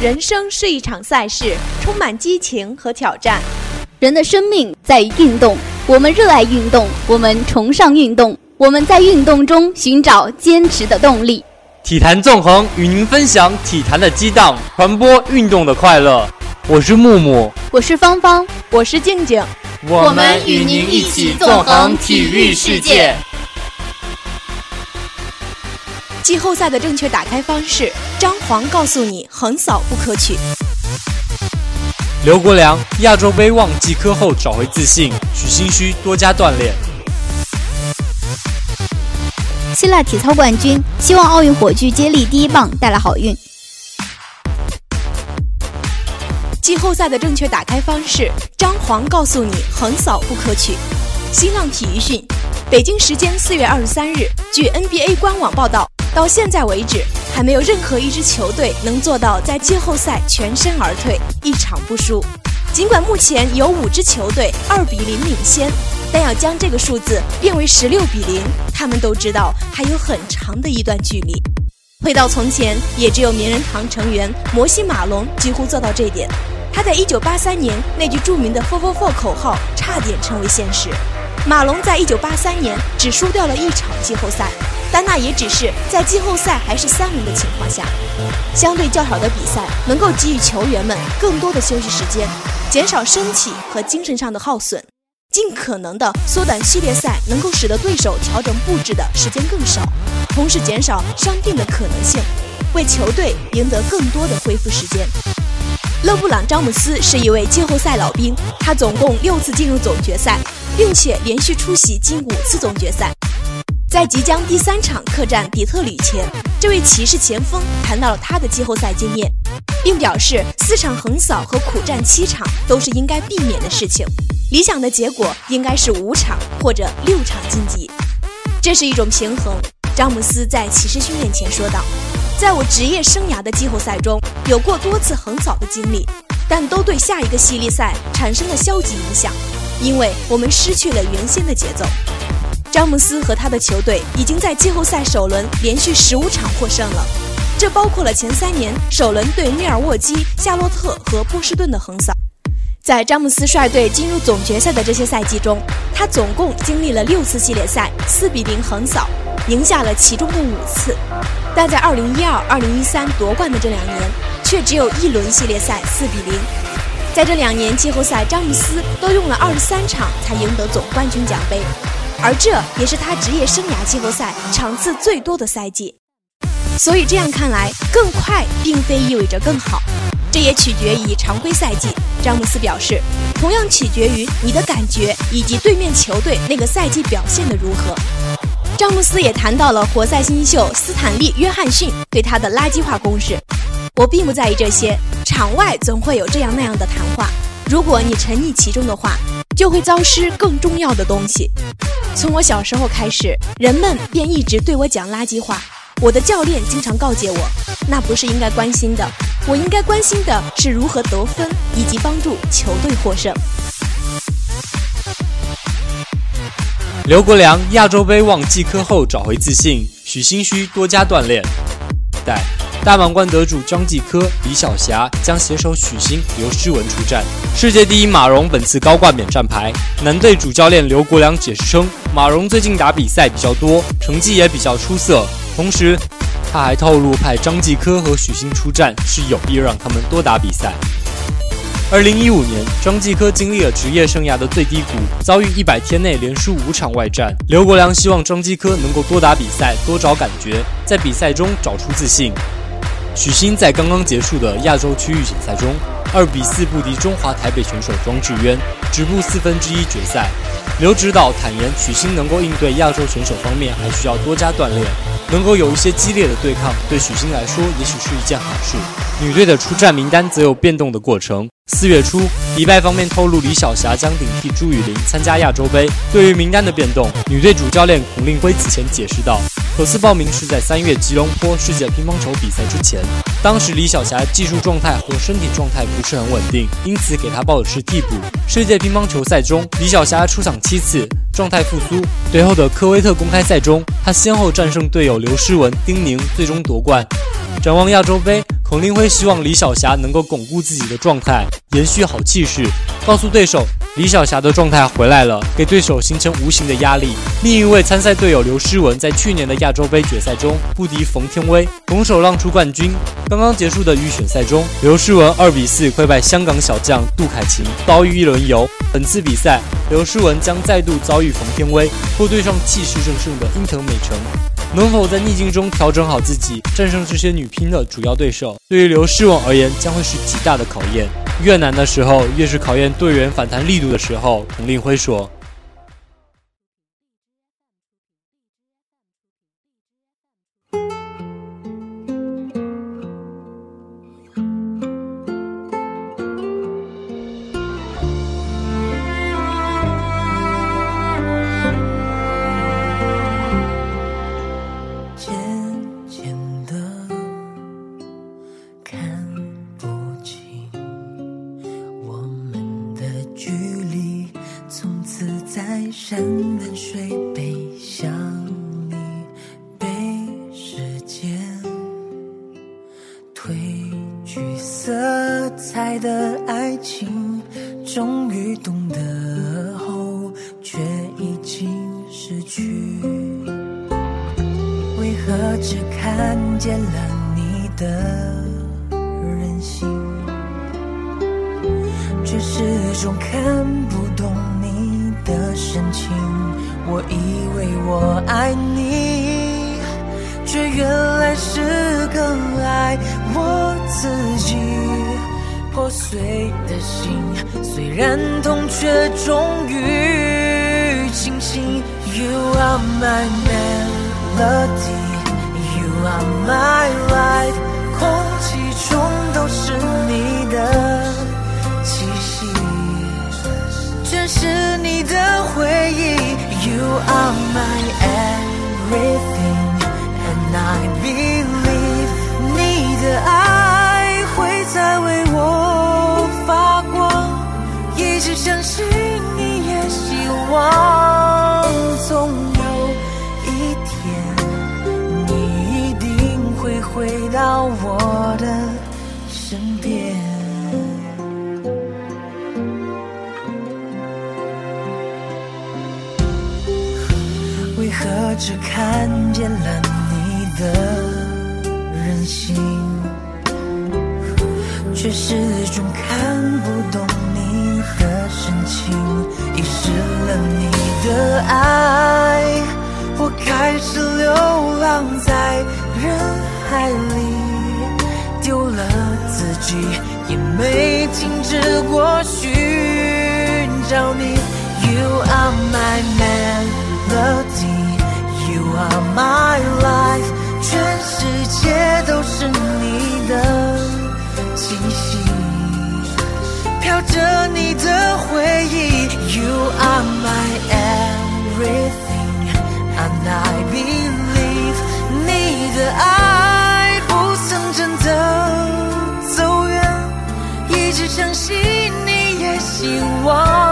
人生是一场赛事，充满激情和挑战。人的生命在于运动，我们热爱运动，我们崇尚运动，我们在运动中寻找坚持的动力。体坛纵横与您分享体坛的激荡，传播运动的快乐。我是木木，我是芳芳，我是静静，我们与您一起纵横体育世界。季后赛的正确打开方式，张黄告诉你：横扫不可取。刘国梁亚洲杯忘季科后找回自信，许昕需多加锻炼。希腊体操冠军希望奥运火炬接力第一棒带来好运。季后赛的正确打开方式，张黄告诉你：横扫不可取。新浪体育讯，北京时间四月二十三日，据 NBA 官网报道。到现在为止，还没有任何一支球队能做到在季后赛全身而退，一场不输。尽管目前有五支球队二比零领先，但要将这个数字变为十六比零，他们都知道还有很长的一段距离。回到从前，也只有名人堂成员摩西马龙几乎做到这点。他在一九八三年那句著名的 “four four four” 口号差点成为现实。马龙在一九八三年只输掉了一场季后赛。但那也只是在季后赛还是三轮的情况下，相对较少的比赛能够给予球员们更多的休息时间，减少身体和精神上的耗损，尽可能的缩短系列赛能够使得对手调整布置的时间更少，同时减少伤病的可能性，为球队赢得更多的恢复时间。勒布朗·詹姆斯是一位季后赛老兵，他总共六次进入总决赛，并且连续出席近五次总决赛。在即将第三场客战底特律前，这位骑士前锋谈到了他的季后赛经验，并表示四场横扫和苦战七场都是应该避免的事情，理想的结果应该是五场或者六场晋级，这是一种平衡。詹姆斯在骑士训练前说道：“在我职业生涯的季后赛中，有过多次横扫的经历，但都对下一个系列赛产生了消极影响，因为我们失去了原先的节奏。”詹姆斯和他的球队已经在季后赛首轮连续十五场获胜了，这包括了前三年首轮对密尔沃基、夏洛特和波士顿的横扫。在詹姆斯率队进入总决赛的这些赛季中，他总共经历了六次系列赛四比零横扫，赢下了其中的五次。但在二零一二、二零一三夺冠的这两年，却只有一轮系列赛四比零。在这两年季后赛，詹姆斯都用了二十三场才赢得总冠军奖杯。而这也是他职业生涯季后赛场次最多的赛季，所以这样看来，更快并非意味着更好，这也取决于常规赛季。詹姆斯表示，同样取决于你的感觉以及对面球队那个赛季表现的如何。詹姆斯也谈到了活塞新秀斯坦利·约翰逊对他的垃圾话攻势。我并不在意这些，场外总会有这样那样的谈话，如果你沉溺其中的话。就会遭失更重要的东西。从我小时候开始，人们便一直对我讲垃圾话。我的教练经常告诫我，那不是应该关心的。我应该关心的是如何得分，以及帮助球队获胜。刘国梁亚洲杯忘季科后找回自信，许昕需多加锻炼。但。大满贯得主张继科、李晓霞将携手许昕、刘诗雯出战。世界第一马蓉本次高挂免战牌。男队主教练刘国梁解释称，马蓉最近打比赛比较多，成绩也比较出色。同时，他还透露派张继科和许昕出战是有意让他们多打比赛。二零一五年，张继科经历了职业生涯的最低谷，遭遇一百天内连输五场外战。刘国梁希望张继科能够多打比赛，多找感觉，在比赛中找出自信。许昕在刚刚结束的亚洲区域锦赛中，二比四不敌中华台北选手庄智渊，止步四分之一决赛。刘指导坦言，许昕能够应对亚洲选手方面还需要多加锻炼，能够有一些激烈的对抗，对许昕来说也许是一件好事。女队的出战名单则有变动的过程。四月初，迪拜方面透露李晓霞将顶替朱雨玲参加亚洲杯。对于名单的变动，女队主教练孔令辉此前解释道。首次报名是在三月吉隆坡世界乒乓球比赛之前，当时李晓霞技术状态和身体状态不是很稳定，因此给她报的是替补。世界乒乓球赛中，李晓霞出场七次，状态复苏。随后的科威特公开赛中，他先后战胜队友刘诗雯、丁宁，最终夺冠。展望亚洲杯。彭令辉希望李晓霞能够巩固自己的状态，延续好气势，告诉对手李晓霞的状态回来了，给对手形成无形的压力。另一位参赛队友刘诗雯在去年的亚洲杯决赛中不敌冯天薇，拱手让出冠军。刚刚结束的预选赛中，刘诗雯二比四溃败香港小将杜凯琴，遭遇一轮游。本次比赛，刘诗雯将再度遭遇冯天薇，或对上气势正盛的伊藤美诚。能否在逆境中调整好自己，战胜这些女乒的主要对手，对于刘诗雯而言将会是极大的考验。越难的时候，越是考验队员反弹力度的时候。孔令辉说。山南水北，想你被时间褪去色彩的爱情，终于懂得后却已经失去。为何只看见了你的任性，却始终看不懂？深情，我以为我爱你，却原来是更爱我自己。破碎的心，虽然痛却终于清醒。you are my melody，you are my light，空气中都是你的气息。是你的回忆。You are my everything and i believe 你的爱会在为我发光。一直相信你也希望总有一天你一定会回到我的身边。只看见了你的任性，却始终看不懂你的深情。遗失了你的爱，我开始流浪在人海里，丢了自己，也没停止过寻找你。You are my man.。You are my life，全世界都是你的气息，飘着你的回忆。You are my everything，and I believe，你的爱不曾真的走远，一直相信你也希望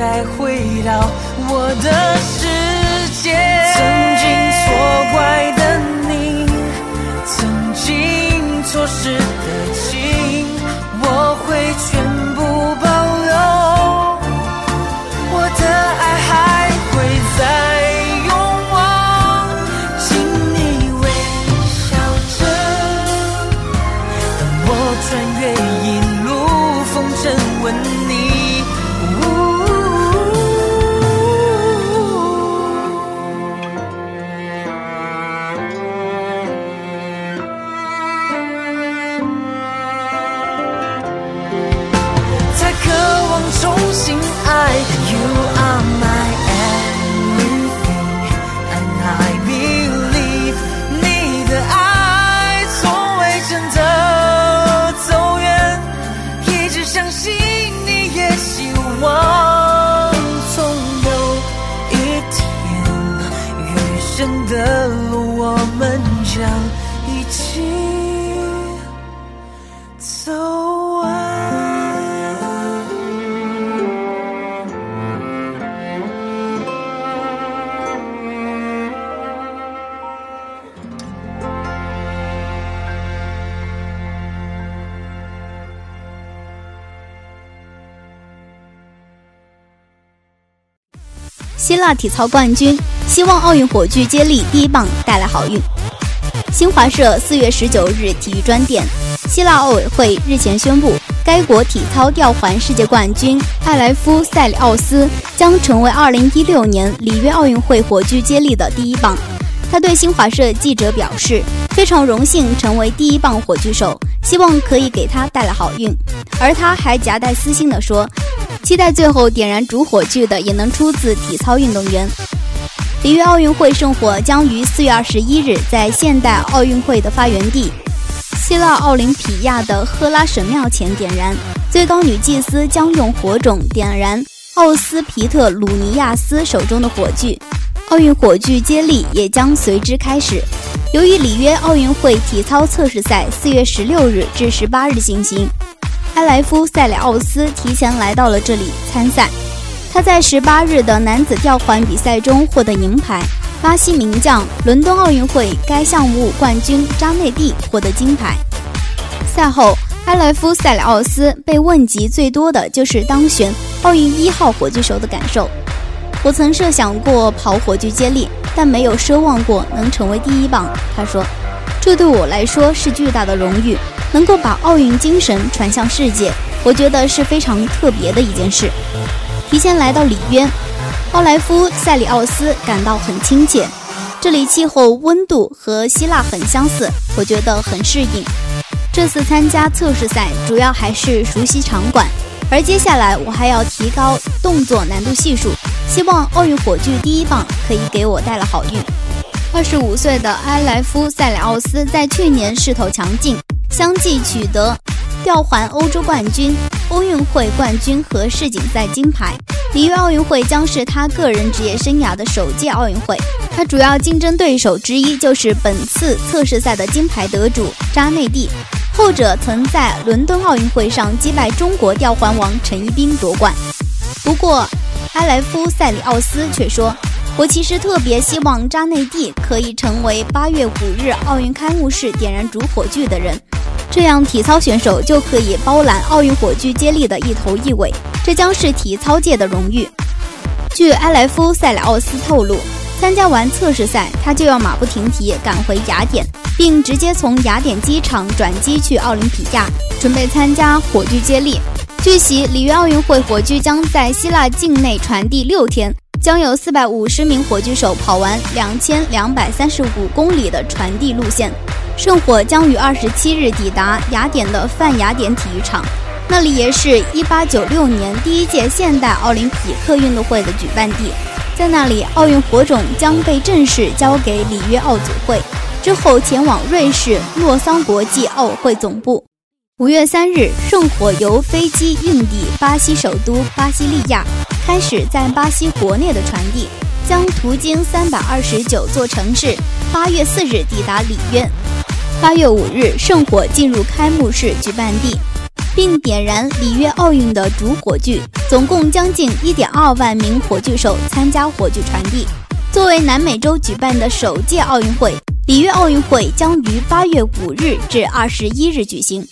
再回到我的世界，曾经错怪的你，曾经错失的情，我会全部保留。我的爱还会在永忘，请你微笑着，等我穿越一路风尘希腊体操冠军，希望奥运火炬接力第一棒带来好运。新华社四月十九日体育专电：希腊奥委会日前宣布，该国体操吊环世界冠军艾莱夫·塞里奥斯将成为二零一六年里约奥运会火炬接力的第一棒。他对新华社记者表示，非常荣幸成为第一棒火炬手，希望可以给他带来好运。而他还夹带私心地说，期待最后点燃主火炬的也能出自体操运动员。里约奥运会圣火将于四月二十一日在现代奥运会的发源地希腊奥林匹亚的赫拉神庙前点燃，最高女祭司将用火种点燃奥斯皮特鲁尼亚斯手中的火炬。奥运火炬接力也将随之开始。由于里约奥运会体操测试赛四月十六日至十八日进行，埃莱夫·塞里奥斯提前来到了这里参赛。他在十八日的男子吊环比赛中获得银牌。巴西名将、伦敦奥运会该项目冠军扎内蒂获得金牌。赛后，埃莱夫·塞里奥斯被问及最多的就是当选奥运一号火炬手的感受。我曾设想过跑火炬接力，但没有奢望过能成为第一棒。他说：“这对我来说是巨大的荣誉，能够把奥运精神传向世界，我觉得是非常特别的一件事。”提前来到里约，奥莱夫·塞里奥斯感到很亲切。这里气候温度和希腊很相似，我觉得很适应。这次参加测试赛，主要还是熟悉场馆。而接下来我还要提高动作难度系数，希望奥运火炬第一棒可以给我带来好运。二十五岁的埃莱夫·塞里奥斯在去年势头强劲，相继取得吊环欧洲冠军、奥运会冠军和世锦赛金牌。里约奥运会将是他个人职业生涯的首届奥运会，他主要竞争对手之一就是本次测试赛的金牌得主扎内蒂。后者曾在伦敦奥运会上击败中国吊环王陈一冰夺冠。不过，埃莱夫·塞里奥斯却说：“我其实特别希望扎内蒂可以成为八月五日奥运开幕式点燃主火炬的人，这样体操选手就可以包揽奥运火炬接力的一头一尾，这将是体操界的荣誉。”据埃莱夫·塞莱奥斯透露。参加完测试赛，他就要马不停蹄赶回雅典，并直接从雅典机场转机去奥林匹亚，准备参加火炬接力。据悉，里约奥运会火炬将在希腊境内传递六天，将有四百五十名火炬手跑完两千两百三十五公里的传递路线。圣火将于二十七日抵达雅典的泛雅典体育场，那里也是一八九六年第一届现代奥林匹克运动会的举办地。在那里，奥运火种将被正式交给里约奥组会，之后前往瑞士洛桑国际奥委会总部。五月三日，圣火由飞机运抵巴西首都巴西利亚，开始在巴西国内的传递，将途经三百二十九座城市。八月四日抵达里约，八月五日，圣火进入开幕式举办地。并点燃里约奥运的主火炬，总共将近一点二万名火炬手参加火炬传递。作为南美洲举办的首届奥运会，里约奥运会将于八月五日至二十一日举行。